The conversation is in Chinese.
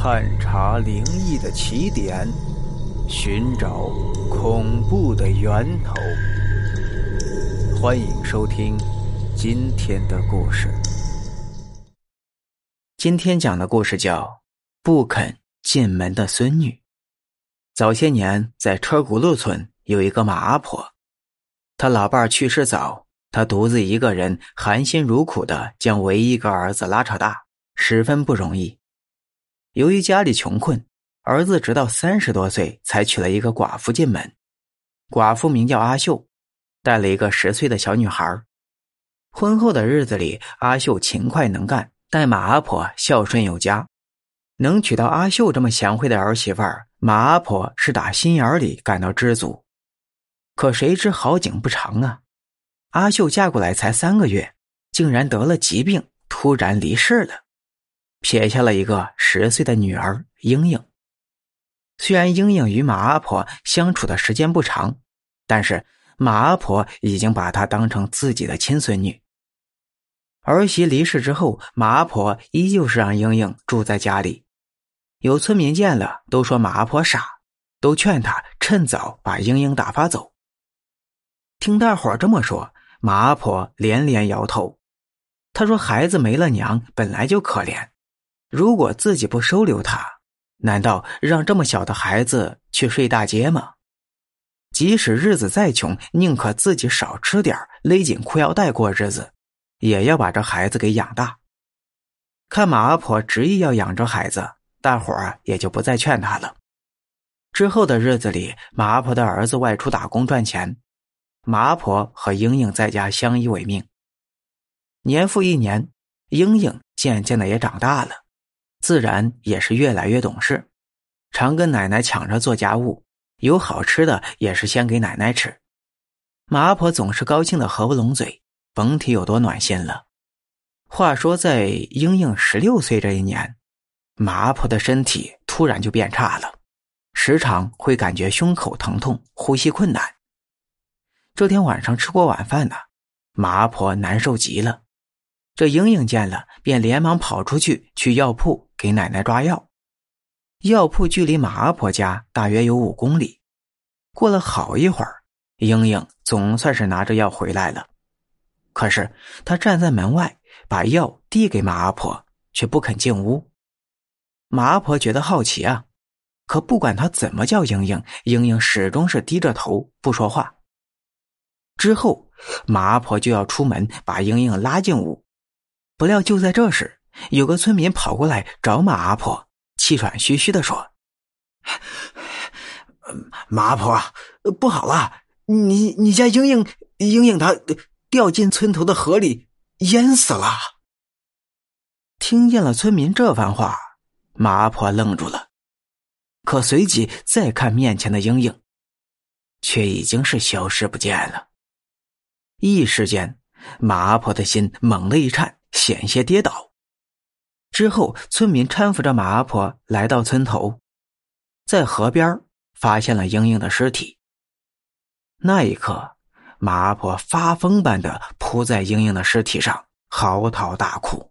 探查灵异的起点，寻找恐怖的源头。欢迎收听今天的故事。今天讲的故事叫《不肯进门的孙女》。早些年，在车轱辘村有一个马阿婆，她老伴去世早，她独自一个人含辛茹苦的将唯一一个儿子拉扯大，十分不容易。由于家里穷困，儿子直到三十多岁才娶了一个寡妇进门。寡妇名叫阿秀，带了一个十岁的小女孩。婚后的日子里，阿秀勤快能干，待马阿婆孝顺有加。能娶到阿秀这么贤惠的儿媳妇儿，马阿婆是打心眼里感到知足。可谁知好景不长啊！阿秀嫁过来才三个月，竟然得了疾病，突然离世了。撇下了一个十岁的女儿英英。虽然英英与马阿婆相处的时间不长，但是马阿婆已经把她当成自己的亲孙女。儿媳离世之后，马阿婆依旧是让英英住在家里。有村民见了，都说马阿婆傻，都劝她趁早把英英打发走。听大伙这么说，马阿婆连连摇头。她说：“孩子没了娘，本来就可怜。”如果自己不收留他，难道让这么小的孩子去睡大街吗？即使日子再穷，宁可自己少吃点勒紧裤腰带过日子，也要把这孩子给养大。看马阿婆执意要养着孩子，大伙儿也就不再劝他了。之后的日子里，马阿婆的儿子外出打工赚钱，马阿婆和英英在家相依为命。年复一年，英英渐渐的也长大了。自然也是越来越懂事，常跟奶奶抢着做家务，有好吃的也是先给奶奶吃。马阿婆总是高兴的合不拢嘴，甭提有多暖心了。话说，在英英十六岁这一年，马阿婆的身体突然就变差了，时常会感觉胸口疼痛、呼吸困难。这天晚上吃过晚饭呢，马阿婆难受极了。这英英见了，便连忙跑出去去药铺给奶奶抓药。药铺距离马阿婆家大约有五公里。过了好一会儿，英英总算是拿着药回来了。可是她站在门外，把药递给马阿婆，却不肯进屋。马阿婆觉得好奇啊，可不管她怎么叫英英，英英始终是低着头不说话。之后，马阿婆就要出门把英英拉进屋。不料就在这时，有个村民跑过来找马阿婆，气喘吁吁的说：“马阿婆，不好了，你你家英英英英她掉进村头的河里淹死了。”听见了村民这番话，马阿婆愣住了，可随即再看面前的英英，却已经是消失不见了。一时间，马阿婆的心猛地一颤。险些跌倒。之后，村民搀扶着马阿婆来到村头，在河边发现了英英的尸体。那一刻，马阿婆发疯般的扑在英英的尸体上，嚎啕大哭。